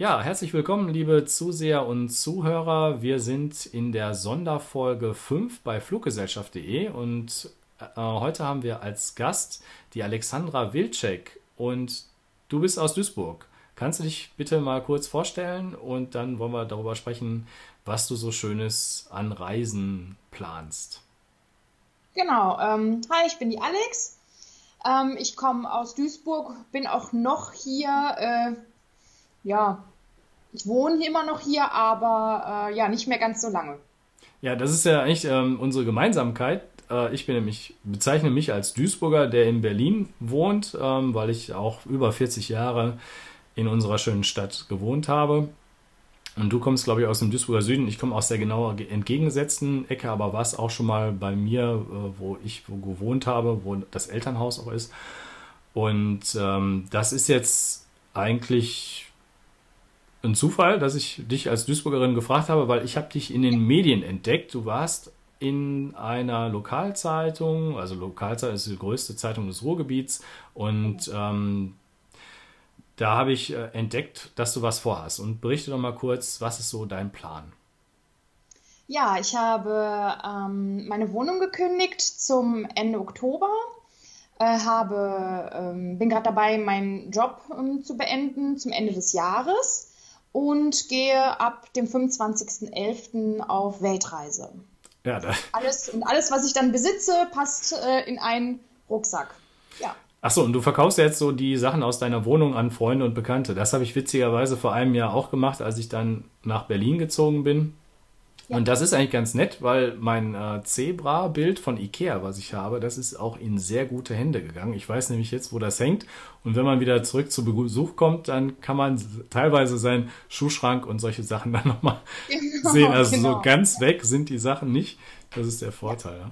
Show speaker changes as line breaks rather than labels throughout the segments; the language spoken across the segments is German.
Ja, herzlich willkommen, liebe Zuseher und Zuhörer. Wir sind in der Sonderfolge 5 bei fluggesellschaft.de und äh, heute haben wir als Gast die Alexandra Wilczek und du bist aus Duisburg. Kannst du dich bitte mal kurz vorstellen und dann wollen wir darüber sprechen, was du so Schönes an Reisen planst.
Genau. Ähm, hi, ich bin die Alex. Ähm, ich komme aus Duisburg, bin auch noch hier. Äh, ja, ich wohne immer noch hier, aber äh, ja, nicht mehr ganz so lange.
Ja, das ist ja eigentlich ähm, unsere Gemeinsamkeit. Äh, ich bin nämlich, bezeichne mich als Duisburger, der in Berlin wohnt, ähm, weil ich auch über 40 Jahre in unserer schönen Stadt gewohnt habe. Und du kommst, glaube ich, aus dem Duisburger Süden. Ich komme aus der genau entgegengesetzten Ecke, aber warst auch schon mal bei mir, äh, wo ich wo gewohnt habe, wo das Elternhaus auch ist. Und ähm, das ist jetzt eigentlich ein Zufall, dass ich dich als Duisburgerin gefragt habe, weil ich habe dich in den Medien entdeckt. Du warst in einer Lokalzeitung, also Lokalzeitung ist die größte Zeitung des Ruhrgebiets und ähm, da habe ich äh, entdeckt, dass du was vorhast. Und berichte doch mal kurz, was ist so dein Plan?
Ja, ich habe ähm, meine Wohnung gekündigt zum Ende Oktober. Äh, habe, ähm, bin gerade dabei, meinen Job ähm, zu beenden zum Ende des Jahres und gehe ab dem 25.11. auf Weltreise. Ja, da. Alles, und alles, was ich dann besitze, passt äh, in einen Rucksack. Ja.
Achso, und du verkaufst jetzt so die Sachen aus deiner Wohnung an Freunde und Bekannte. Das habe ich witzigerweise vor einem Jahr auch gemacht, als ich dann nach Berlin gezogen bin. Und das ist eigentlich ganz nett, weil mein äh, Zebra-Bild von Ikea, was ich habe, das ist auch in sehr gute Hände gegangen. Ich weiß nämlich jetzt, wo das hängt. Und wenn man wieder zurück zu Besuch kommt, dann kann man teilweise seinen Schuhschrank und solche Sachen dann nochmal genau, sehen. Also genau. so ganz weg sind die Sachen nicht. Das ist der Vorteil. Ja.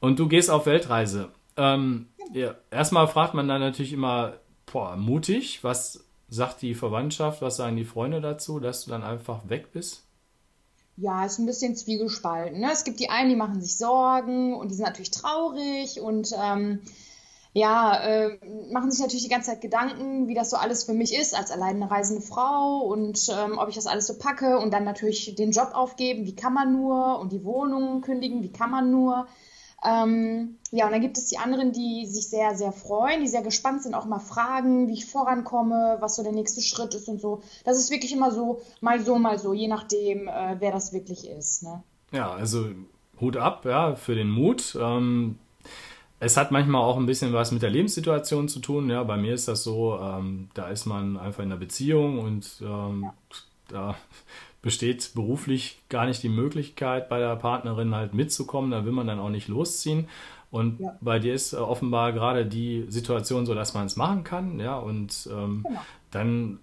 Und du gehst auf Weltreise. Ähm, ja, erstmal fragt man dann natürlich immer, boah, mutig, was sagt die Verwandtschaft, was sagen die Freunde dazu, dass du dann einfach weg bist?
Ja, ist ein bisschen zwiegespalten. Ne? Es gibt die einen, die machen sich Sorgen und die sind natürlich traurig und ähm, ja, äh, machen sich natürlich die ganze Zeit Gedanken, wie das so alles für mich ist als alleine reisende Frau und ähm, ob ich das alles so packe und dann natürlich den Job aufgeben, wie kann man nur und die Wohnung kündigen, wie kann man nur. Ähm, ja, und dann gibt es die anderen, die sich sehr, sehr freuen, die sehr gespannt sind, auch mal fragen, wie ich vorankomme, was so der nächste Schritt ist und so. Das ist wirklich immer so, mal so, mal so, je nachdem, äh, wer das wirklich ist. Ne?
Ja, also Hut ab, ja, für den Mut. Ähm, es hat manchmal auch ein bisschen was mit der Lebenssituation zu tun. Ja, bei mir ist das so, ähm, da ist man einfach in einer Beziehung und ähm, ja. da besteht beruflich gar nicht die Möglichkeit, bei der Partnerin halt mitzukommen. Da will man dann auch nicht losziehen. Und ja. bei dir ist äh, offenbar gerade die Situation so, dass man es machen kann. Ja, und ähm, genau. dann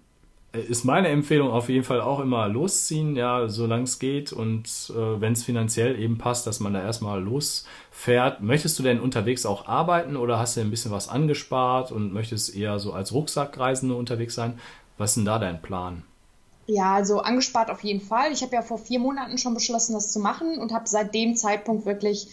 äh, ist meine Empfehlung auf jeden Fall auch immer losziehen, ja, solange es geht und äh, wenn es finanziell eben passt, dass man da erstmal losfährt. Möchtest du denn unterwegs auch arbeiten oder hast du ein bisschen was angespart und möchtest eher so als Rucksackreisende unterwegs sein? Was ist denn da dein Plan?
Ja, also angespart auf jeden Fall. Ich habe ja vor vier Monaten schon beschlossen, das zu machen und habe seit dem Zeitpunkt wirklich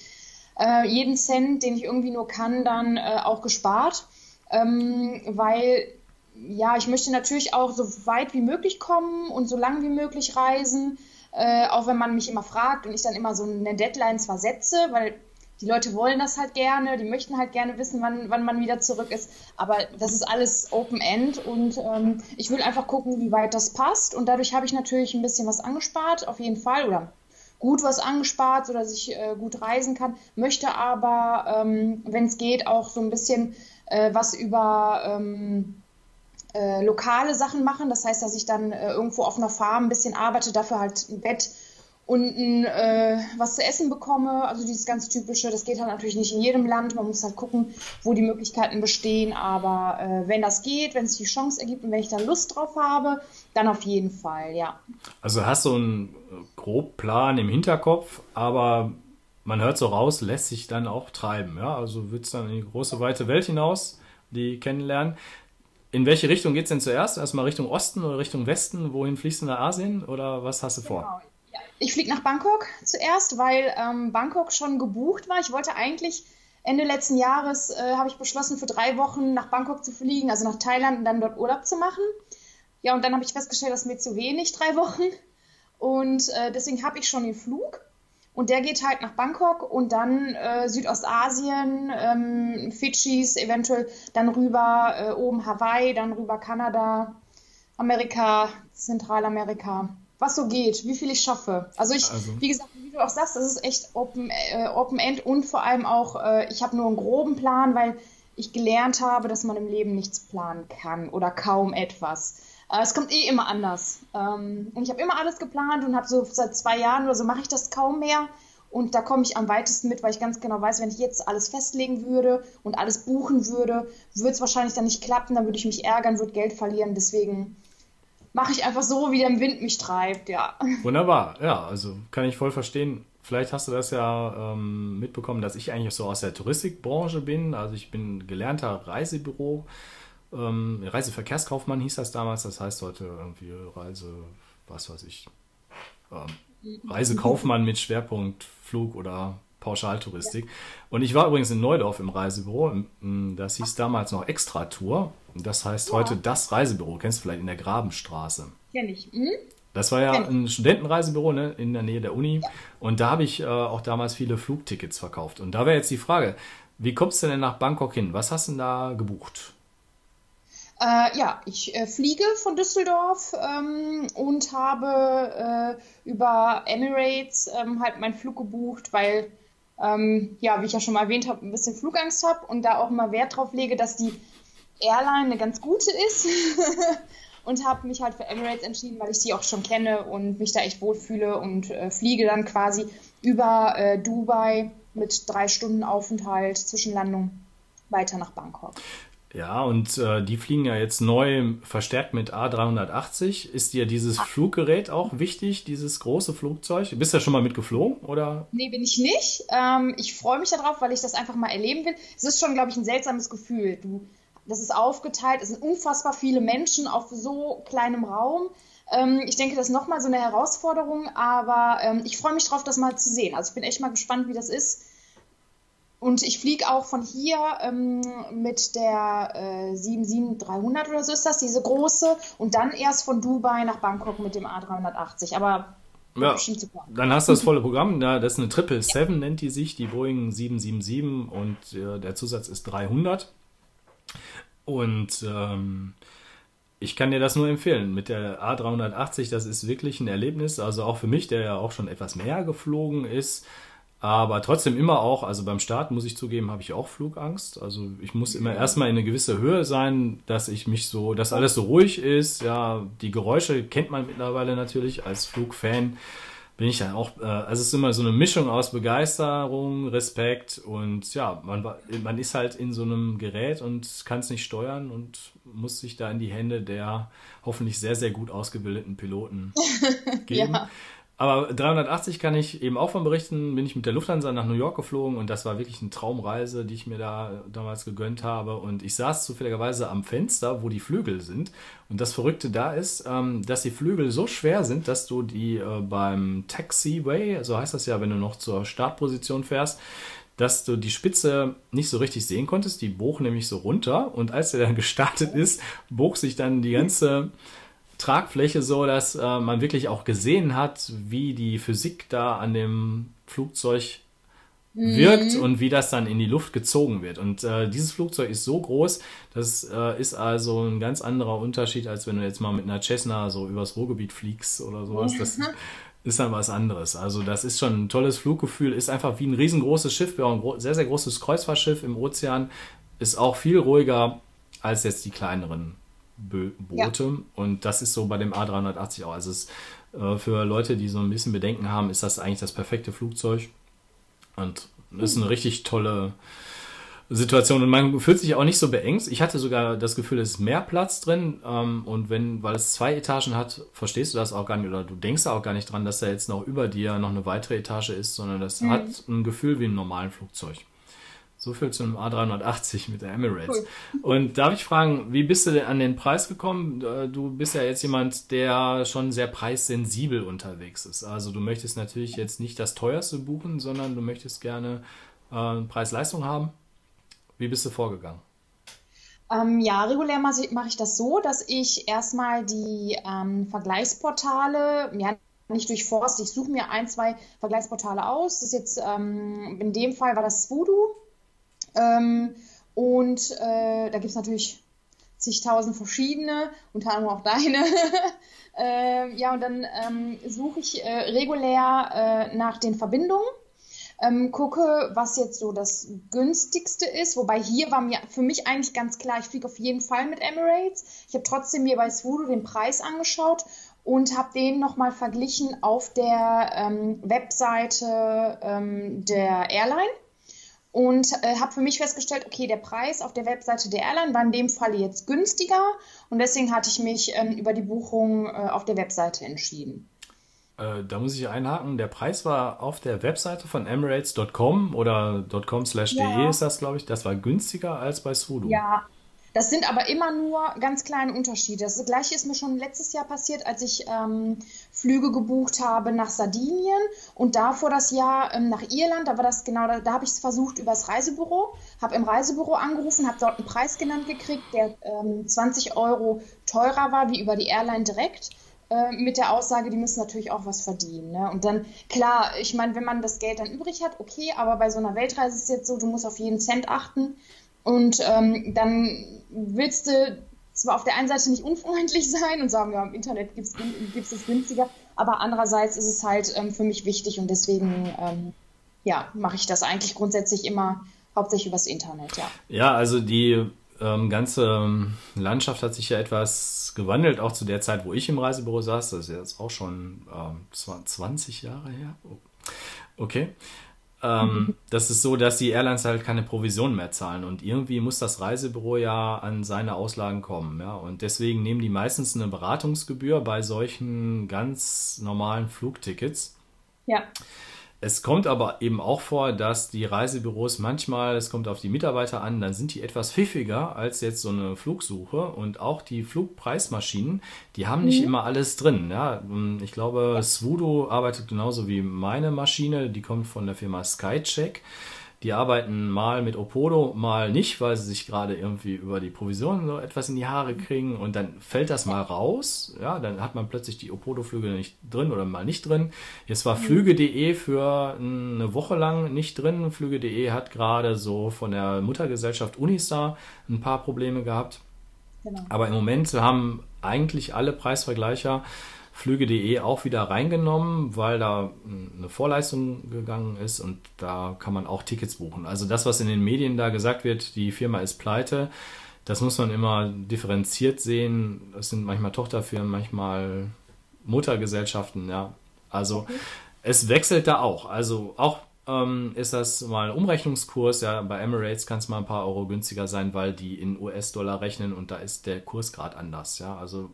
äh, jeden Cent, den ich irgendwie nur kann, dann äh, auch gespart. Ähm, weil ja, ich möchte natürlich auch so weit wie möglich kommen und so lang wie möglich reisen. Äh, auch wenn man mich immer fragt und ich dann immer so eine Deadline zwar setze, weil die Leute wollen das halt gerne, die möchten halt gerne wissen, wann, wann man wieder zurück ist. Aber das ist alles Open End und ähm, ich will einfach gucken, wie weit das passt. Und dadurch habe ich natürlich ein bisschen was angespart, auf jeden Fall, oder gut was angespart, sodass ich äh, gut reisen kann. Möchte aber, ähm, wenn es geht, auch so ein bisschen äh, was über ähm, äh, lokale Sachen machen. Das heißt, dass ich dann äh, irgendwo auf einer Farm ein bisschen arbeite, dafür halt ein Bett und äh, was zu essen bekomme. Also dieses ganz typische, das geht halt natürlich nicht in jedem Land. Man muss halt gucken, wo die Möglichkeiten bestehen. Aber äh, wenn das geht, wenn es die Chance ergibt und wenn ich da Lust drauf habe, dann auf jeden Fall, ja.
Also hast du einen Grobplan im Hinterkopf, aber man hört so raus, lässt sich dann auch treiben. Ja? Also wird es dann in die große, weite Welt hinaus, die kennenlernen. In welche Richtung geht es denn zuerst? Erstmal Richtung Osten oder Richtung Westen? Wohin fließt du nach Asien oder was hast du vor?
Ich fliege nach Bangkok zuerst, weil ähm, Bangkok schon gebucht war. Ich wollte eigentlich Ende letzten Jahres äh, habe ich beschlossen, für drei Wochen nach Bangkok zu fliegen, also nach Thailand und dann dort Urlaub zu machen. Ja, und dann habe ich festgestellt, das ist mir zu wenig, drei Wochen. Und äh, deswegen habe ich schon den Flug. Und der geht halt nach Bangkok und dann äh, Südostasien, ähm, Fidschis, eventuell dann rüber äh, oben Hawaii, dann rüber Kanada, Amerika, Zentralamerika. Was so geht, wie viel ich schaffe. Also ich, also. wie gesagt, wie du auch sagst, das ist echt Open, äh, Open End und vor allem auch, äh, ich habe nur einen groben Plan, weil ich gelernt habe, dass man im Leben nichts planen kann oder kaum etwas. Äh, es kommt eh immer anders. Ähm, und ich habe immer alles geplant und habe so seit zwei Jahren oder so mache ich das kaum mehr. Und da komme ich am weitesten mit, weil ich ganz genau weiß, wenn ich jetzt alles festlegen würde und alles buchen würde, würde es wahrscheinlich dann nicht klappen, dann würde ich mich ärgern, würde Geld verlieren. Deswegen mache ich einfach so, wie der Wind mich treibt, ja.
Wunderbar, ja, also kann ich voll verstehen. Vielleicht hast du das ja ähm, mitbekommen, dass ich eigentlich so aus der Touristikbranche bin. Also ich bin gelernter Reisebüro, ähm, Reiseverkehrskaufmann hieß das damals. Das heißt heute irgendwie Reise, was weiß ich, ähm, Reisekaufmann mit Schwerpunkt Flug oder Pauschaltouristik. Ja. Und ich war übrigens in Neudorf im Reisebüro. Das hieß damals noch Extra Tour. Das heißt ja. heute das Reisebüro. Kennst du vielleicht in der Grabenstraße?
Kenn ich. Mhm.
Das war ja ein Studentenreisebüro ne, in der Nähe der Uni. Und da habe ich äh, auch damals viele Flugtickets verkauft. Und da wäre jetzt die Frage, wie kommst du denn nach Bangkok hin? Was hast du denn da gebucht?
Äh, ja, ich äh, fliege von Düsseldorf ähm, und habe äh, über Emirates ähm, halt meinen Flug gebucht, weil, ähm, ja, wie ich ja schon mal erwähnt habe, ein bisschen Flugangst habe und da auch immer Wert drauf lege, dass die Airline eine ganz gute ist. und habe mich halt für Emirates entschieden, weil ich die auch schon kenne und mich da echt wohlfühle und äh, fliege dann quasi über äh, Dubai mit drei Stunden Aufenthalt Zwischenlandung weiter nach Bangkok.
Ja, und äh, die fliegen ja jetzt neu verstärkt mit A380. Ist dir dieses ah. Fluggerät auch wichtig, dieses große Flugzeug? Bist du ja schon mal mitgeflogen, oder?
Nee, bin ich nicht. Ähm, ich freue mich darauf, weil ich das einfach mal erleben will. Es ist schon, glaube ich, ein seltsames Gefühl. Du das ist aufgeteilt, es sind unfassbar viele Menschen auf so kleinem Raum. Ähm, ich denke, das ist nochmal so eine Herausforderung, aber ähm, ich freue mich drauf, das mal zu sehen. Also ich bin echt mal gespannt, wie das ist. Und ich fliege auch von hier ähm, mit der äh, 77300 oder so ist das, diese große. Und dann erst von Dubai nach Bangkok mit dem A380. Aber
ja, dann hast du das volle Programm. das ist eine Triple Seven, nennt die sich, die Boeing 777 und äh, der Zusatz ist 300. Und ähm, ich kann dir das nur empfehlen. Mit der A380, das ist wirklich ein Erlebnis. Also auch für mich, der ja auch schon etwas mehr geflogen ist. Aber trotzdem immer auch, also beim Start muss ich zugeben, habe ich auch Flugangst. Also ich muss immer erstmal in eine gewisse Höhe sein, dass ich mich so, dass alles so ruhig ist. Ja, die Geräusche kennt man mittlerweile natürlich als Flugfan bin ich dann auch, äh, also es ist immer so eine Mischung aus Begeisterung, Respekt und ja, man, man ist halt in so einem Gerät und kann es nicht steuern und muss sich da in die Hände der hoffentlich sehr, sehr gut ausgebildeten Piloten geben. ja. Aber 380 kann ich eben auch von berichten, bin ich mit der Lufthansa nach New York geflogen und das war wirklich eine Traumreise, die ich mir da damals gegönnt habe. Und ich saß zufälligerweise am Fenster, wo die Flügel sind. Und das Verrückte da ist, ähm, dass die Flügel so schwer sind, dass du die äh, beim Taxiway, so heißt das ja, wenn du noch zur Startposition fährst, dass du die Spitze nicht so richtig sehen konntest. Die bog nämlich so runter und als er dann gestartet ist, bog sich dann die ganze Tragfläche so, dass äh, man wirklich auch gesehen hat, wie die Physik da an dem Flugzeug wirkt mhm. und wie das dann in die Luft gezogen wird. Und äh, dieses Flugzeug ist so groß, das äh, ist also ein ganz anderer Unterschied, als wenn du jetzt mal mit einer Cessna so übers Ruhrgebiet fliegst oder sowas. Das ist dann was anderes. Also das ist schon ein tolles Fluggefühl, ist einfach wie ein riesengroßes Schiff, ein sehr, sehr großes Kreuzfahrtschiff im Ozean, ist auch viel ruhiger als jetzt die kleineren Boote. Ja. Und das ist so bei dem A380 auch. Also es, äh, für Leute, die so ein bisschen Bedenken haben, ist das eigentlich das perfekte Flugzeug. Und das ist eine richtig tolle Situation. Und man fühlt sich auch nicht so beengt. Ich hatte sogar das Gefühl, es ist mehr Platz drin. Ähm, und wenn, weil es zwei Etagen hat, verstehst du das auch gar nicht oder du denkst auch gar nicht dran, dass da jetzt noch über dir noch eine weitere Etage ist, sondern das mhm. hat ein Gefühl wie ein normalen Flugzeug. So viel zu einem A380 mit der Emirates. Cool. Und darf ich fragen, wie bist du denn an den Preis gekommen? Äh, du bist ja jetzt jemand, der schon sehr preissensibel unterwegs ist. Also du möchtest natürlich jetzt nicht das teuerste buchen, sondern du möchtest gerne äh, Preis-Leistung haben. Wie bist du vorgegangen?
Ähm, ja, regulär mache ich, mach ich das so, dass ich erstmal die ähm, Vergleichsportale, ja, nicht durchforste, ich suche mir ein, zwei Vergleichsportale aus. Das ist jetzt, ähm, in dem Fall war das Voodoo. Ähm, und äh, da gibt es natürlich zigtausend verschiedene, unter anderem auch deine. äh, ja, und dann ähm, suche ich äh, regulär äh, nach den Verbindungen ähm, gucke, was jetzt so das günstigste ist. Wobei hier war mir für mich eigentlich ganz klar, ich fliege auf jeden Fall mit Emirates. Ich habe trotzdem mir bei Swoodoo den Preis angeschaut und habe den nochmal verglichen auf der ähm, Webseite ähm, der Airline und äh, habe für mich festgestellt, okay, der Preis auf der Webseite der Airline war in dem Fall jetzt günstiger und deswegen hatte ich mich ähm, über die Buchung äh, auf der Webseite entschieden.
Äh, da muss ich einhaken. Der Preis war auf der Webseite von Emirates.com oder .com/de ja. ist das, glaube ich. Das war günstiger als bei Sudo.
Ja, das sind aber immer nur ganz kleine Unterschiede. Das gleiche ist mir schon letztes Jahr passiert, als ich ähm, Flüge gebucht habe nach Sardinien und davor das Jahr ähm, nach Irland. Da war das genau, da, da habe ich es versucht über das Reisebüro, habe im Reisebüro angerufen, habe dort einen Preis genannt gekriegt, der ähm, 20 Euro teurer war wie über die Airline direkt. Äh, mit der Aussage, die müssen natürlich auch was verdienen. Ne? Und dann, klar, ich meine, wenn man das Geld dann übrig hat, okay, aber bei so einer Weltreise ist es jetzt so, du musst auf jeden Cent achten. Und ähm, dann willst du zwar auf der einen Seite nicht unfreundlich sein und sagen, ja, im Internet gibt es es günstiger, aber andererseits ist es halt ähm, für mich wichtig und deswegen ähm, ja, mache ich das eigentlich grundsätzlich immer hauptsächlich übers Internet, ja.
Ja, also die ähm, ganze ähm, Landschaft hat sich ja etwas gewandelt, auch zu der Zeit, wo ich im Reisebüro saß. Das ist jetzt auch schon ähm, 20 Jahre her. Oh. Okay. Ähm, mhm. Das ist so, dass die Airlines halt keine Provision mehr zahlen und irgendwie muss das Reisebüro ja an seine Auslagen kommen. Ja? Und deswegen nehmen die meistens eine Beratungsgebühr bei solchen ganz normalen Flugtickets.
Ja.
Es kommt aber eben auch vor, dass die Reisebüros manchmal, es kommt auf die Mitarbeiter an, dann sind die etwas pfiffiger als jetzt so eine Flugsuche und auch die Flugpreismaschinen, die haben nicht mhm. immer alles drin. Ja, ich glaube, Svudo arbeitet genauso wie meine Maschine, die kommt von der Firma Skycheck. Die arbeiten mal mit Opodo, mal nicht, weil sie sich gerade irgendwie über die Provisionen so etwas in die Haare kriegen und dann fällt das mal raus. Ja, dann hat man plötzlich die Opodo-Flüge nicht drin oder mal nicht drin. Jetzt war mhm. Flüge.de für eine Woche lang nicht drin. Flüge.de hat gerade so von der Muttergesellschaft Unistar ein paar Probleme gehabt. Genau. Aber im Moment haben eigentlich alle Preisvergleicher Flüge.de auch wieder reingenommen, weil da eine Vorleistung gegangen ist und da kann man auch Tickets buchen. Also das, was in den Medien da gesagt wird, die Firma ist pleite, das muss man immer differenziert sehen. Das sind manchmal Tochterfirmen, manchmal Muttergesellschaften, ja. Also okay. es wechselt da auch. Also auch ähm, ist das mal Umrechnungskurs. Ja, bei Emirates kann es mal ein paar Euro günstiger sein, weil die in US-Dollar rechnen und da ist der Kurs gerade anders. Ja, also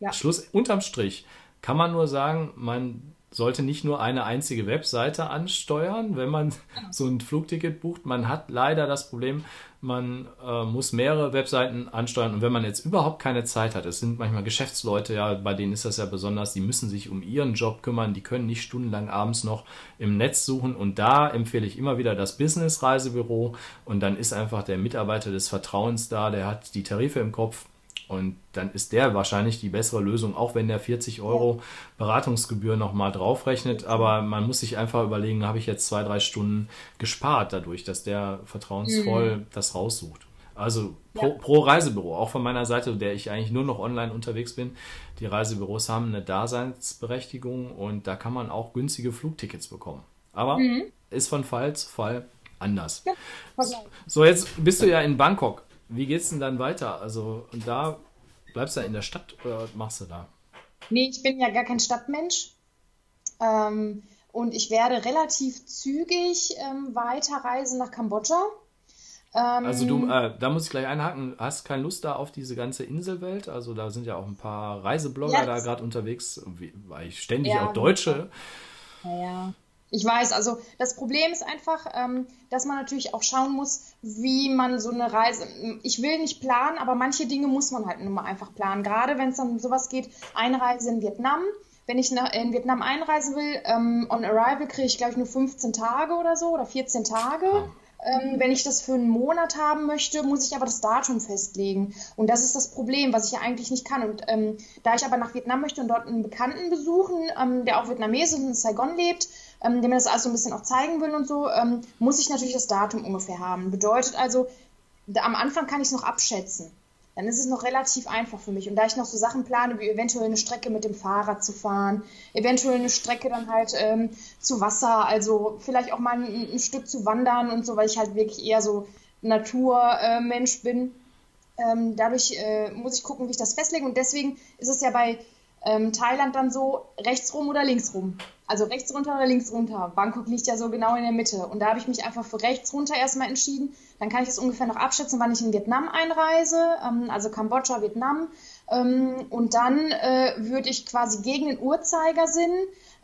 ja. Schluss, unterm Strich kann man nur sagen, man sollte nicht nur eine einzige Webseite ansteuern, wenn man so ein Flugticket bucht. Man hat leider das Problem, man äh, muss mehrere Webseiten ansteuern. Und wenn man jetzt überhaupt keine Zeit hat, es sind manchmal Geschäftsleute, ja, bei denen ist das ja besonders, die müssen sich um ihren Job kümmern, die können nicht stundenlang abends noch im Netz suchen. Und da empfehle ich immer wieder das Business-Reisebüro. Und dann ist einfach der Mitarbeiter des Vertrauens da, der hat die Tarife im Kopf, und dann ist der wahrscheinlich die bessere Lösung, auch wenn der 40 Euro Beratungsgebühr nochmal draufrechnet. Aber man muss sich einfach überlegen, habe ich jetzt zwei, drei Stunden gespart dadurch, dass der vertrauensvoll mhm. das raussucht. Also pro, ja. pro, Reisebüro, auch von meiner Seite, der ich eigentlich nur noch online unterwegs bin. Die Reisebüros haben eine Daseinsberechtigung und da kann man auch günstige Flugtickets bekommen. Aber mhm. ist von Fall zu Fall anders. Ja, so, jetzt bist du ja in Bangkok wie geht's denn dann weiter? Also, und da bleibst du in der Stadt oder machst du da?
Nee, ich bin ja gar kein Stadtmensch. Ähm, und ich werde relativ zügig ähm, weiterreisen nach Kambodscha.
Ähm, also du, äh, da muss ich gleich einhaken, hast keine Lust da auf diese ganze Inselwelt? Also da sind ja auch ein paar Reiseblogger ja, da gerade unterwegs, weil ich ständig ja, auch Deutsche.
Ja, ich weiß, also das Problem ist einfach, ähm, dass man natürlich auch schauen muss, wie man so eine Reise. Ich will nicht planen, aber manche Dinge muss man halt nur mal einfach planen. Gerade wenn es dann um sowas geht, Einreise in Vietnam. Wenn ich in Vietnam einreisen will, ähm, on arrival kriege ich, glaube ich, nur 15 Tage oder so oder 14 Tage. Ähm, wenn ich das für einen Monat haben möchte, muss ich aber das Datum festlegen. Und das ist das Problem, was ich ja eigentlich nicht kann. Und ähm, da ich aber nach Vietnam möchte und dort einen Bekannten besuchen, ähm, der auch Vietnamese und in Saigon lebt, ähm, dem mir das alles so ein bisschen auch zeigen will und so, ähm, muss ich natürlich das Datum ungefähr haben. Bedeutet also, da, am Anfang kann ich es noch abschätzen dann ist es noch relativ einfach für mich. Und da ich noch so Sachen plane, wie eventuell eine Strecke mit dem Fahrrad zu fahren, eventuell eine Strecke dann halt ähm, zu Wasser, also vielleicht auch mal ein, ein, Stück zu wandern und so, weil ich halt wirklich eher so Naturmensch äh, bin. Ähm, dadurch äh, muss ich gucken, wie ich das festlege. Und deswegen ist es ja bei ähm, Thailand dann so rechts rum oder links rum. Also rechts runter oder links runter. Bangkok liegt ja so genau in der Mitte. Und da habe ich mich einfach für rechts runter erstmal entschieden. Dann kann ich das ungefähr noch abschätzen, wann ich in Vietnam einreise, ähm, also Kambodscha, Vietnam. Ähm, und dann äh, würde ich quasi gegen den Uhrzeigersinn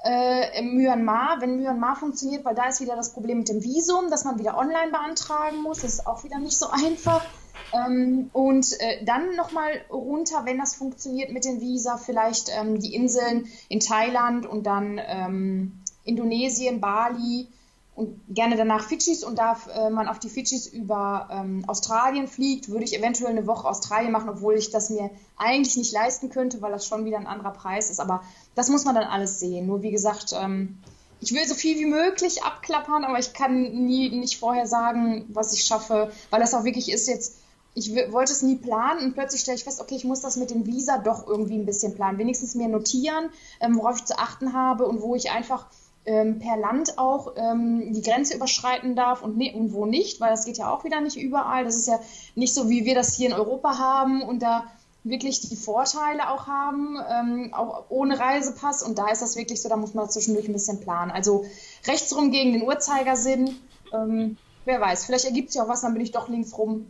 äh, in Myanmar, wenn Myanmar funktioniert, weil da ist wieder das Problem mit dem Visum, dass man wieder online beantragen muss. Das ist auch wieder nicht so einfach. Ähm, und äh, dann nochmal runter, wenn das funktioniert mit den Visa, vielleicht ähm, die Inseln in Thailand und dann ähm, Indonesien, Bali und gerne danach Fidschis und da äh, man auf die Fidschis über ähm, Australien fliegt, würde ich eventuell eine Woche Australien machen, obwohl ich das mir eigentlich nicht leisten könnte, weil das schon wieder ein anderer Preis ist. Aber das muss man dann alles sehen. Nur wie gesagt, ähm, ich will so viel wie möglich abklappern, aber ich kann nie nicht vorher sagen, was ich schaffe, weil das auch wirklich ist jetzt ich wollte es nie planen und plötzlich stelle ich fest, okay, ich muss das mit dem Visa doch irgendwie ein bisschen planen. Wenigstens mir notieren, ähm, worauf ich zu achten habe und wo ich einfach ähm, per Land auch ähm, die Grenze überschreiten darf und, ne und wo nicht, weil das geht ja auch wieder nicht überall. Das ist ja nicht so, wie wir das hier in Europa haben und da wirklich die Vorteile auch haben, ähm, auch ohne Reisepass. Und da ist das wirklich so, da muss man zwischendurch ein bisschen planen. Also rechtsrum gegen den Uhrzeigersinn. Ähm, wer weiß, vielleicht ergibt sich auch was, dann bin ich doch links rum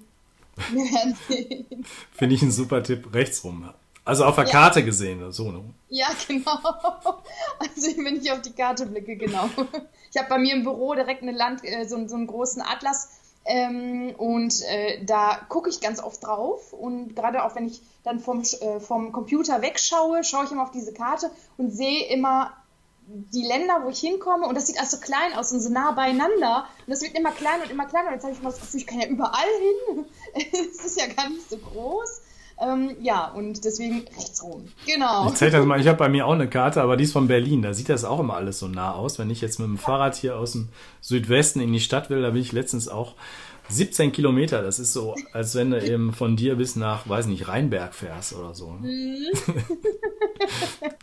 wir werden sehen. Finde ich ein super Tipp. Rechtsrum. Also auf der ja. Karte gesehen, so, ne?
Ja, genau. Also wenn ich auf die Karte blicke, genau. Ich habe bei mir im Büro direkt eine Land, äh, so, so einen großen Atlas ähm, und äh, da gucke ich ganz oft drauf und gerade auch wenn ich dann vom, äh, vom Computer wegschaue, schaue ich immer auf diese Karte und sehe immer die Länder, wo ich hinkomme, und das sieht alles so klein aus und so nah beieinander. Und das wird immer kleiner und immer kleiner. Und jetzt habe ich mal das Gefühl, ich kann ja überall hin. es ist ja gar nicht so groß. Ähm, ja, und deswegen rechts rum. Genau.
Ich zeige das mal, ich habe bei mir auch eine Karte, aber die ist von Berlin. Da sieht das auch immer alles so nah aus. Wenn ich jetzt mit dem Fahrrad hier aus dem Südwesten in die Stadt will, da bin ich letztens auch 17 Kilometer, das ist so, als wenn du eben von dir bis nach, weiß nicht, Rheinberg fährst oder so. Mhm.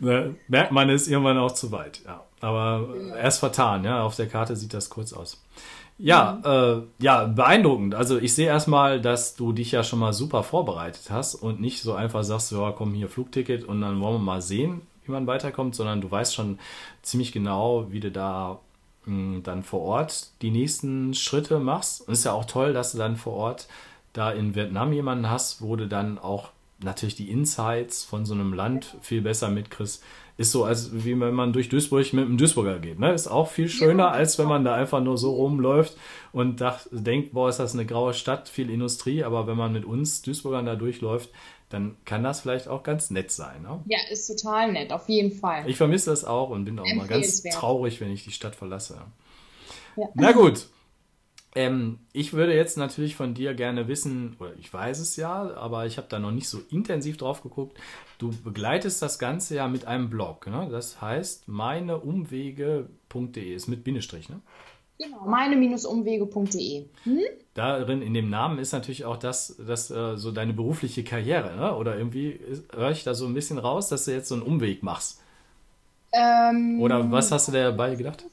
ne, merkt man, ist irgendwann auch zu weit, ja. Aber ja. erst vertan, ja. Auf der Karte sieht das kurz aus. Ja, mhm. äh, ja, beeindruckend. Also ich sehe erstmal, dass du dich ja schon mal super vorbereitet hast und nicht so einfach sagst, ja, komm hier Flugticket und dann wollen wir mal sehen, wie man weiterkommt, sondern du weißt schon ziemlich genau, wie du da dann vor Ort die nächsten Schritte machst. Und es ist ja auch toll, dass du dann vor Ort da in Vietnam jemanden hast, wo du dann auch natürlich die Insights von so einem Land viel besser mitkriegst. Ist so, als wie wenn man durch Duisburg mit einem Duisburger geht. Ne? Ist auch viel schöner, als wenn man da einfach nur so rumläuft und dacht, denkt, boah, ist das eine graue Stadt, viel Industrie. Aber wenn man mit uns Duisburgern da durchläuft, dann kann das vielleicht auch ganz nett sein. Ne?
Ja, ist total nett, auf jeden Fall.
Ich vermisse das auch und bin auch mal ganz traurig, wenn ich die Stadt verlasse. Ja. Na gut. Ähm, ich würde jetzt natürlich von dir gerne wissen, oder ich weiß es ja, aber ich habe da noch nicht so intensiv drauf geguckt. Du begleitest das Ganze ja mit einem Blog. Ne? Das heißt meineumwege.de ist mit Bindestrich, ne?
Genau, meine-umwege.de. Hm?
Darin in dem Namen ist natürlich auch das, das äh, so deine berufliche Karriere, ne? Oder irgendwie höre ich da so ein bisschen raus, dass du jetzt so einen Umweg machst. Ähm, Oder was hast du dabei gedacht?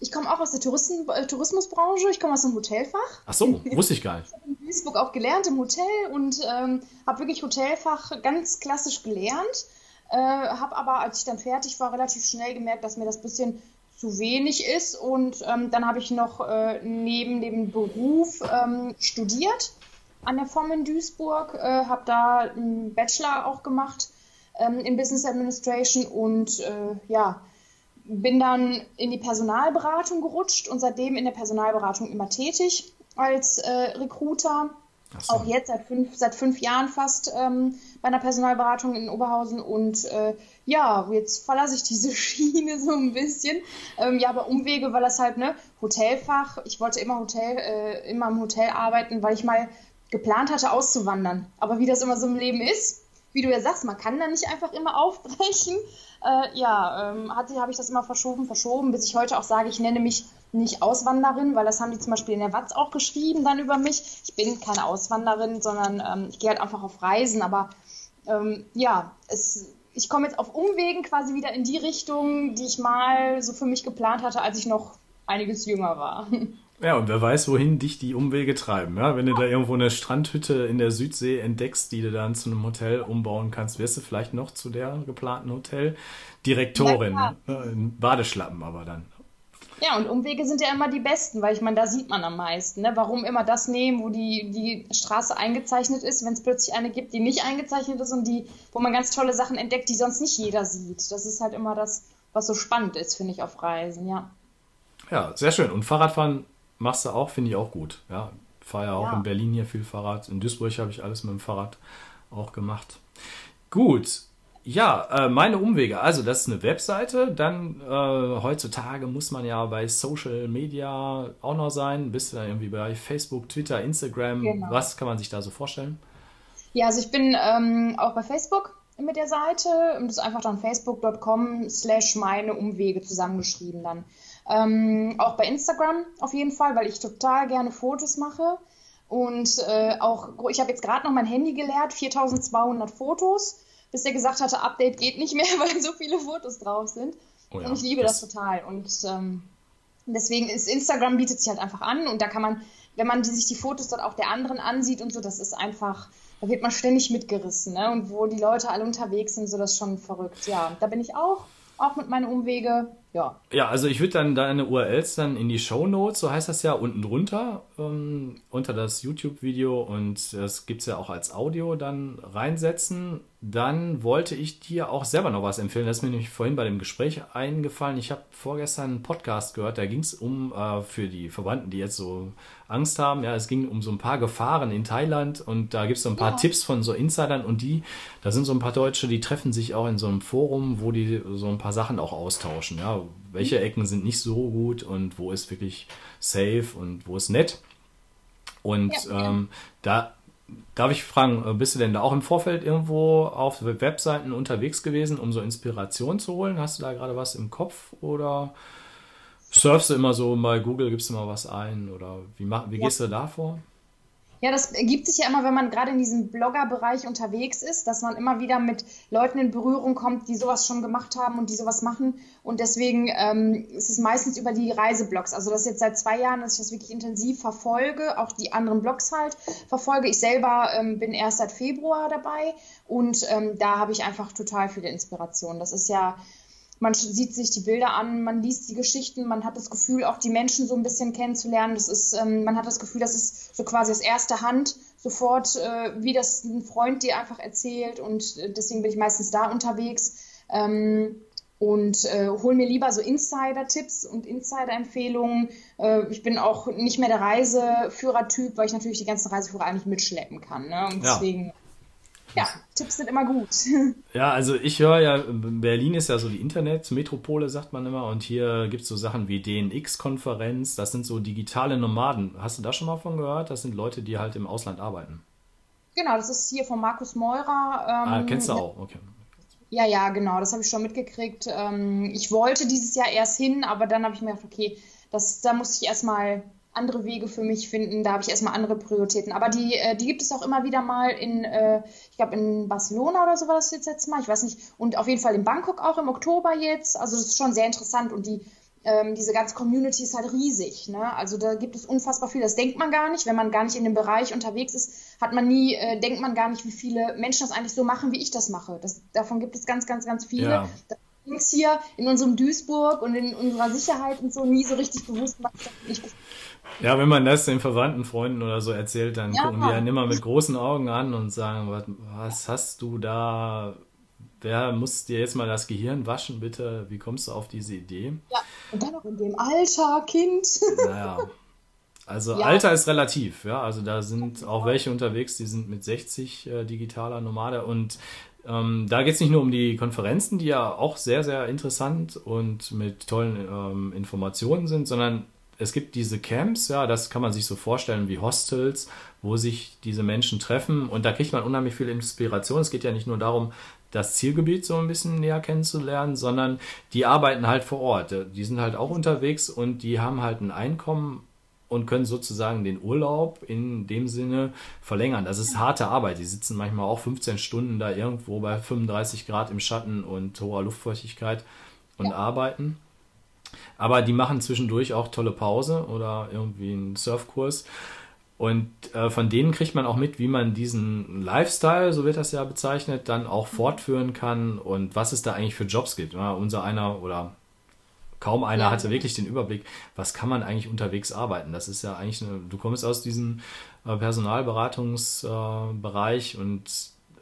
Ich komme auch aus der Touristen, äh, Tourismusbranche, ich komme aus dem Hotelfach.
Ach so, wusste ich gar nicht.
ich habe in Duisburg auch gelernt im Hotel und ähm, habe wirklich Hotelfach ganz klassisch gelernt. Äh, habe aber, als ich dann fertig war, relativ schnell gemerkt, dass mir das bisschen zu wenig ist. Und ähm, dann habe ich noch äh, neben dem Beruf ähm, studiert an der FOM in Duisburg, äh, habe da einen Bachelor auch gemacht ähm, in Business Administration und äh, ja, bin dann in die Personalberatung gerutscht und seitdem in der Personalberatung immer tätig als äh, Recruiter. So. Auch jetzt seit fünf, seit fünf Jahren fast ähm, bei einer Personalberatung in Oberhausen und äh, ja, jetzt verlasse ich diese Schiene so ein bisschen. Ähm, ja, aber Umwege, weil das halt, ne, Hotelfach, ich wollte immer Hotel, äh, immer im Hotel arbeiten, weil ich mal geplant hatte, auszuwandern. Aber wie das immer so im Leben ist, wie du ja sagst, man kann da nicht einfach immer aufbrechen. Äh, ja, ähm, habe ich das immer verschoben, verschoben, bis ich heute auch sage, ich nenne mich nicht Auswanderin, weil das haben die zum Beispiel in der Watz auch geschrieben dann über mich. Ich bin keine Auswanderin, sondern ähm, ich gehe halt einfach auf Reisen. Aber ähm, ja, es, ich komme jetzt auf Umwegen quasi wieder in die Richtung, die ich mal so für mich geplant hatte, als ich noch einiges jünger war.
Ja, und wer weiß, wohin dich die Umwege treiben. Ja? Wenn du da irgendwo eine Strandhütte in der Südsee entdeckst, die du dann zu einem Hotel umbauen kannst, wirst du vielleicht noch zu der geplanten Hoteldirektorin. Ja, in Badeschlappen aber dann.
Ja, und Umwege sind ja immer die besten, weil ich meine, da sieht man am meisten. Ne? Warum immer das nehmen, wo die, die Straße eingezeichnet ist, wenn es plötzlich eine gibt, die nicht eingezeichnet ist und die, wo man ganz tolle Sachen entdeckt, die sonst nicht jeder sieht. Das ist halt immer das, was so spannend ist, finde ich, auf Reisen, ja.
Ja, sehr schön. Und Fahrradfahren machst du auch, finde ich auch gut. Ja, fahre ja auch in Berlin hier viel Fahrrad. In Duisburg habe ich alles mit dem Fahrrad auch gemacht. Gut, ja, äh, meine Umwege. Also, das ist eine Webseite. Dann äh, heutzutage muss man ja bei Social Media auch noch sein. Bist du da irgendwie bei Facebook, Twitter, Instagram? Genau. Was kann man sich da so vorstellen?
Ja, also ich bin ähm, auch bei Facebook mit der Seite. Und das ist einfach dann facebook.com slash meine Umwege zusammengeschrieben dann. Ähm, auch bei Instagram auf jeden Fall, weil ich total gerne Fotos mache. Und äh, auch, ich habe jetzt gerade noch mein Handy geleert, 4200 Fotos bis er gesagt hatte, Update geht nicht mehr, weil so viele Fotos drauf sind. Oh ja, und ich liebe das, das total. Und ähm, deswegen ist Instagram bietet sich halt einfach an und da kann man, wenn man die, sich die Fotos dort auch der anderen ansieht und so, das ist einfach, da wird man ständig mitgerissen. Ne? Und wo die Leute alle unterwegs sind, so das ist schon verrückt. Ja, da bin ich auch, auch mit meinen Umwege ja.
Ja, also ich würde dann deine URLs dann in die Show Notes, so heißt das ja, unten drunter, ähm, unter das YouTube-Video und das gibt es ja auch als Audio dann reinsetzen. Dann wollte ich dir auch selber noch was empfehlen. Das ist mir nämlich vorhin bei dem Gespräch eingefallen. Ich habe vorgestern einen Podcast gehört, da ging es um, äh, für die Verwandten, die jetzt so Angst haben, ja, es ging um so ein paar Gefahren in Thailand und da gibt es so ein paar ja. Tipps von so Insidern und die, da sind so ein paar Deutsche, die treffen sich auch in so einem Forum, wo die so ein paar Sachen auch austauschen, ja, welche Ecken sind nicht so gut und wo ist wirklich safe und wo ist nett. Und ja, ähm, da darf ich fragen, äh, bist du denn da auch im Vorfeld irgendwo auf Webseiten unterwegs gewesen, um so Inspiration zu holen? Hast du da gerade was im Kopf oder surfst du immer so bei Google, gibst du mal was ein oder wie, mach, wie ja. gehst du da vor?
Ja, das ergibt sich ja immer, wenn man gerade in diesem Blogger-Bereich unterwegs ist, dass man immer wieder mit Leuten in Berührung kommt, die sowas schon gemacht haben und die sowas machen. Und deswegen ähm, ist es meistens über die Reiseblogs. Also das ist jetzt seit zwei Jahren, dass ich das wirklich intensiv verfolge, auch die anderen Blogs halt verfolge. Ich selber ähm, bin erst seit Februar dabei und ähm, da habe ich einfach total viele Inspirationen. Das ist ja man sieht sich die Bilder an, man liest die Geschichten, man hat das Gefühl, auch die Menschen so ein bisschen kennenzulernen. Das ist, ähm, man hat das Gefühl, das ist so quasi aus erster Hand sofort, äh, wie das ein Freund dir einfach erzählt und äh, deswegen bin ich meistens da unterwegs. Ähm, und äh, hol mir lieber so Insider-Tipps und Insider-Empfehlungen. Äh, ich bin auch nicht mehr der Reiseführer-Typ, weil ich natürlich die ganzen Reiseführer eigentlich mitschleppen kann. Ne? Und deswegen ja, Tipps sind immer gut.
Ja, also ich höre ja, Berlin ist ja so die Internetmetropole, sagt man immer, und hier gibt es so Sachen wie DNX-Konferenz, das sind so digitale Nomaden. Hast du da schon mal von gehört? Das sind Leute, die halt im Ausland arbeiten.
Genau, das ist hier von Markus Meurer.
Ähm, ah, kennst du auch, okay.
Ja, ja, genau, das habe ich schon mitgekriegt. Ähm, ich wollte dieses Jahr erst hin, aber dann habe ich mir gedacht, okay, das, da muss ich erstmal andere Wege für mich finden. Da habe ich erstmal andere Prioritäten. Aber die, äh, die gibt es auch immer wieder mal in, äh, ich glaube, in Barcelona oder so war das jetzt Mal. Ich weiß nicht. Und auf jeden Fall in Bangkok auch im Oktober jetzt. Also das ist schon sehr interessant. Und die, ähm, diese ganze Community ist halt riesig. Ne? Also da gibt es unfassbar viel. Das denkt man gar nicht. Wenn man gar nicht in dem Bereich unterwegs ist, hat man nie, äh, denkt man gar nicht, wie viele Menschen das eigentlich so machen, wie ich das mache. Das, davon gibt es ganz, ganz, ganz viele. Ja. Das hier in unserem Duisburg und in unserer Sicherheit und so nie so richtig bewusst, was ich
ja, wenn man das den Verwandten, Freunden oder so erzählt, dann ja. gucken die einen immer mit großen Augen an und sagen, was, was hast du da? Wer muss dir jetzt mal das Gehirn waschen, bitte? Wie kommst du auf diese Idee?
Ja, und dann noch in dem Alter, Kind.
Naja. Also ja. Alter ist relativ, ja. Also da sind auch welche unterwegs, die sind mit 60 äh, digitaler Nomade und ähm, da geht es nicht nur um die Konferenzen, die ja auch sehr, sehr interessant und mit tollen ähm, Informationen sind, sondern es gibt diese Camps, ja, das kann man sich so vorstellen wie Hostels, wo sich diese Menschen treffen und da kriegt man unheimlich viel Inspiration. Es geht ja nicht nur darum, das Zielgebiet so ein bisschen näher kennenzulernen, sondern die arbeiten halt vor Ort. Die sind halt auch unterwegs und die haben halt ein Einkommen und können sozusagen den Urlaub in dem Sinne verlängern. Das ist harte Arbeit. Die sitzen manchmal auch 15 Stunden da irgendwo bei 35 Grad im Schatten und hoher Luftfeuchtigkeit und ja. arbeiten. Aber die machen zwischendurch auch tolle Pause oder irgendwie einen Surfkurs. Und äh, von denen kriegt man auch mit, wie man diesen Lifestyle, so wird das ja bezeichnet, dann auch fortführen kann und was es da eigentlich für Jobs gibt. Ja, unser einer oder kaum einer ja. hatte wirklich den Überblick, was kann man eigentlich unterwegs arbeiten. Das ist ja eigentlich eine, du kommst aus diesem äh, Personalberatungsbereich äh, und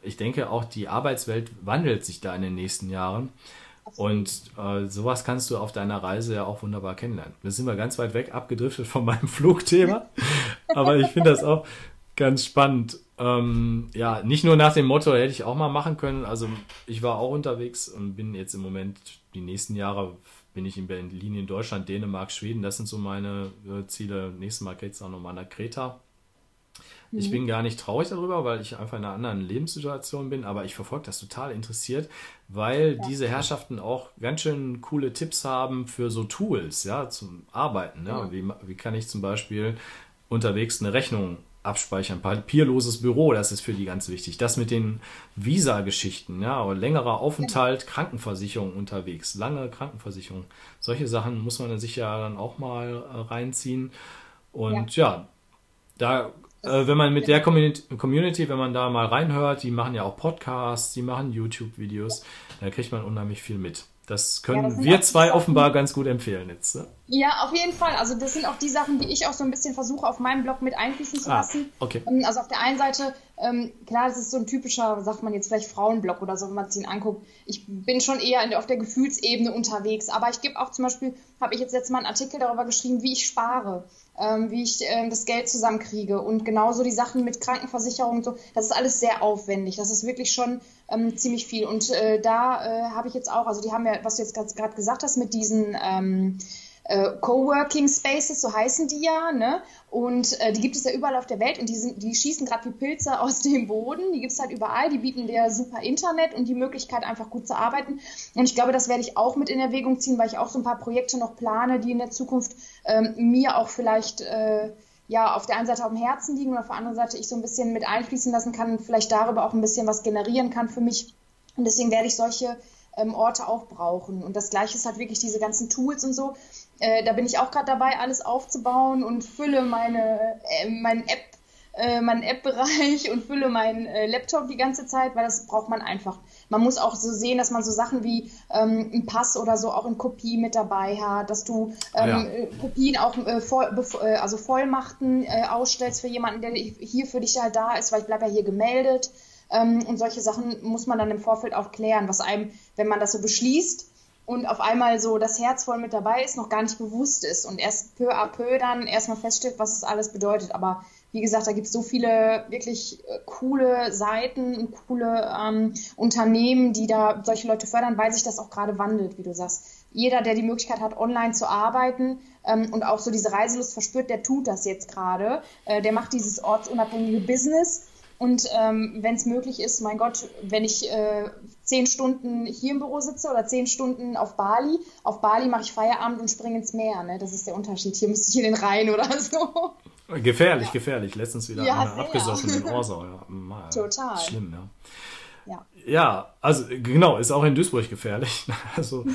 ich denke auch die Arbeitswelt wandelt sich da in den nächsten Jahren. Und äh, sowas kannst du auf deiner Reise ja auch wunderbar kennenlernen. Da sind wir ganz weit weg abgedriftet von meinem Flugthema, aber ich finde das auch ganz spannend. Ähm, ja, nicht nur nach dem Motto hätte ich auch mal machen können. Also ich war auch unterwegs und bin jetzt im Moment die nächsten Jahre bin ich in Berlin, in Deutschland, Dänemark, Schweden. Das sind so meine äh, Ziele. Nächstes Mal geht es auch nochmal nach Kreta. Mhm. Ich bin gar nicht traurig darüber, weil ich einfach in einer anderen Lebenssituation bin, aber ich verfolge das total interessiert, weil ja. diese Herrschaften auch ganz schön coole Tipps haben für so Tools, ja, zum Arbeiten. Ne? Ja. Wie, wie kann ich zum Beispiel unterwegs eine Rechnung abspeichern. Papierloses Büro, das ist für die ganz wichtig. Das mit den Visa-Geschichten, ja, oder längerer Aufenthalt, Krankenversicherung unterwegs, lange Krankenversicherung. Solche Sachen muss man sich ja dann auch mal äh, reinziehen. Und ja, ja da, äh, wenn man mit der Community, wenn man da mal reinhört, die machen ja auch Podcasts, die machen YouTube-Videos, da kriegt man unheimlich viel mit. Das können ja, das wir zwei offenbar ganz gut empfehlen jetzt. Ne?
Ja, auf jeden Fall. Also das sind auch die Sachen, die ich auch so ein bisschen versuche, auf meinem Blog mit einfließen zu ah, lassen.
Ah, okay.
Ähm, also auf der einen Seite, ähm, klar, das ist so ein typischer, sagt man jetzt vielleicht Frauenblog oder so, wenn man sich ihn anguckt. Ich bin schon eher der, auf der Gefühlsebene unterwegs. Aber ich gebe auch zum Beispiel, habe ich jetzt letztes Mal einen Artikel darüber geschrieben, wie ich spare ähm, wie ich ähm, das Geld zusammenkriege. Und genauso die Sachen mit Krankenversicherung und so, das ist alles sehr aufwendig. Das ist wirklich schon ähm, ziemlich viel. Und äh, da äh, habe ich jetzt auch, also die haben ja, was du jetzt gerade gesagt hast, mit diesen ähm, äh, Coworking Spaces, so heißen die ja, ne? Und äh, die gibt es ja überall auf der Welt und die, sind, die schießen gerade wie Pilze aus dem Boden. Die gibt es halt überall, die bieten dir super Internet und die Möglichkeit, einfach gut zu arbeiten. Und ich glaube, das werde ich auch mit in Erwägung ziehen, weil ich auch so ein paar Projekte noch plane, die in der Zukunft ähm, mir auch vielleicht äh, ja auf der einen Seite auf dem Herzen liegen und auf der anderen Seite ich so ein bisschen mit einfließen lassen kann und vielleicht darüber auch ein bisschen was generieren kann für mich. Und deswegen werde ich solche ähm, Orte auch brauchen. Und das gleiche ist halt wirklich diese ganzen Tools und so. Äh, da bin ich auch gerade dabei, alles aufzubauen und fülle meine, äh, meinen App, äh, meinen App-Bereich und fülle meinen äh, Laptop die ganze Zeit, weil das braucht man einfach. Man muss auch so sehen, dass man so Sachen wie ähm, ein Pass oder so auch in Kopie mit dabei hat, dass du ähm, ja. Äh, Kopien auch äh, voll, also Vollmachten ausstellst für jemanden, der hier für dich halt da ist, weil ich bleibe ja hier gemeldet. Ähm, und solche Sachen muss man dann im Vorfeld auch klären, was einem, wenn man das so beschließt, und auf einmal so das Herz voll mit dabei ist, noch gar nicht bewusst ist und erst peu à peu dann erstmal feststellt, was es alles bedeutet. Aber wie gesagt, da gibt es so viele wirklich äh, coole Seiten und coole ähm, Unternehmen, die da solche Leute fördern, weil sich das auch gerade wandelt, wie du sagst. Jeder, der die Möglichkeit hat, online zu arbeiten ähm, und auch so diese Reiselust verspürt, der tut das jetzt gerade. Äh, der macht dieses ortsunabhängige Business und ähm, wenn es möglich ist, mein Gott, wenn ich äh, zehn Stunden hier im Büro sitze oder zehn Stunden auf Bali, auf Bali mache ich Feierabend und springe ins Meer. Ne? Das ist der Unterschied. Hier müsste ich in den Rhein oder so.
Gefährlich, ja. gefährlich. Letztens wieder ja, einer abgesoffen in Orsau. Ja,
mal, Total.
Schlimm, ja. ja. Ja, also genau, ist auch in Duisburg gefährlich. Also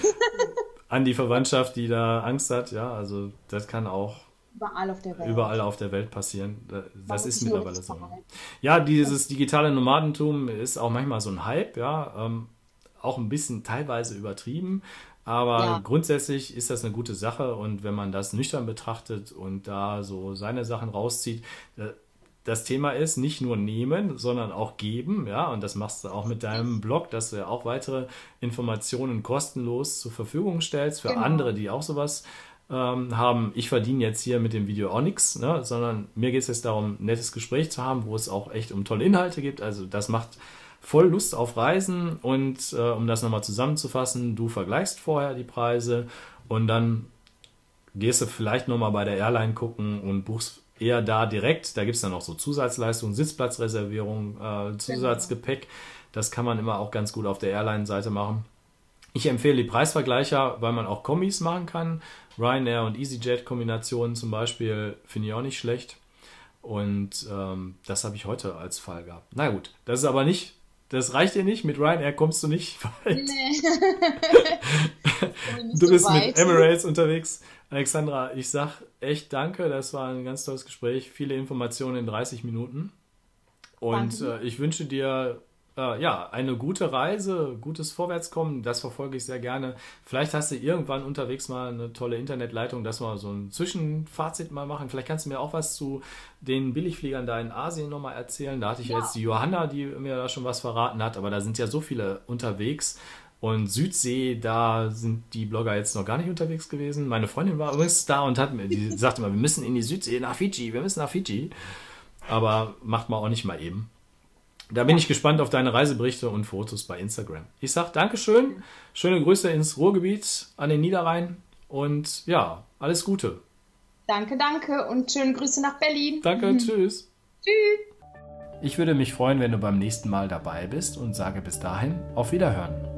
an die Verwandtschaft, die da Angst hat, ja, also das kann auch
Überall auf der Welt.
Überall auf der Welt passieren. Das ist mittlerweile so. Ja, dieses digitale Nomadentum ist auch manchmal so ein Hype, ja. Ähm, auch ein bisschen teilweise übertrieben. Aber ja. grundsätzlich ist das eine gute Sache und wenn man das nüchtern betrachtet und da so seine Sachen rauszieht, äh, das Thema ist nicht nur nehmen, sondern auch geben, ja, und das machst du auch mit deinem Blog, dass du ja auch weitere Informationen kostenlos zur Verfügung stellst für genau. andere, die auch sowas ähm, haben, ich verdiene jetzt hier mit dem Video auch nichts, ne, sondern mir geht es jetzt darum, ein nettes Gespräch zu haben, wo es auch echt um tolle Inhalte gibt. Also das macht voll Lust auf Reisen und äh, um das nochmal zusammenzufassen, du vergleichst vorher die Preise und dann gehst du vielleicht nochmal bei der Airline gucken und buchst eher da direkt. Da gibt es dann auch so Zusatzleistungen, Sitzplatzreservierung, äh, Zusatzgepäck. Das kann man immer auch ganz gut auf der Airline-Seite machen. Ich empfehle die Preisvergleicher, weil man auch Kombis machen kann. Ryanair und EasyJet-Kombinationen zum Beispiel finde ich auch nicht schlecht. Und ähm, das habe ich heute als Fall gehabt. Na gut, das ist aber nicht, das reicht dir nicht. Mit Ryanair kommst du nicht weit. Nee. du bist so mit Emirates unterwegs. Alexandra, ich sag echt danke. Das war ein ganz tolles Gespräch. Viele Informationen in 30 Minuten. Und äh, ich wünsche dir äh, ja, eine gute Reise, gutes Vorwärtskommen, das verfolge ich sehr gerne. Vielleicht hast du irgendwann unterwegs mal eine tolle Internetleitung, dass wir so ein Zwischenfazit mal machen. Vielleicht kannst du mir auch was zu den Billigfliegern da in Asien nochmal erzählen. Da hatte ich ja. jetzt die Johanna, die mir da schon was verraten hat, aber da sind ja so viele unterwegs. Und Südsee, da sind die Blogger jetzt noch gar nicht unterwegs gewesen. Meine Freundin war übrigens da und hat mir, die sagte immer, wir müssen in die Südsee, nach Fiji, wir müssen nach Fiji. Aber macht man auch nicht mal eben. Da bin ich gespannt auf deine Reiseberichte und Fotos bei Instagram. Ich sage Dankeschön, schöne Grüße ins Ruhrgebiet an den Niederrhein und ja, alles Gute.
Danke, danke und schöne Grüße nach Berlin.
Danke, mhm. tschüss. Tschüss. Ich würde mich freuen, wenn du beim nächsten Mal dabei bist und sage bis dahin auf Wiederhören.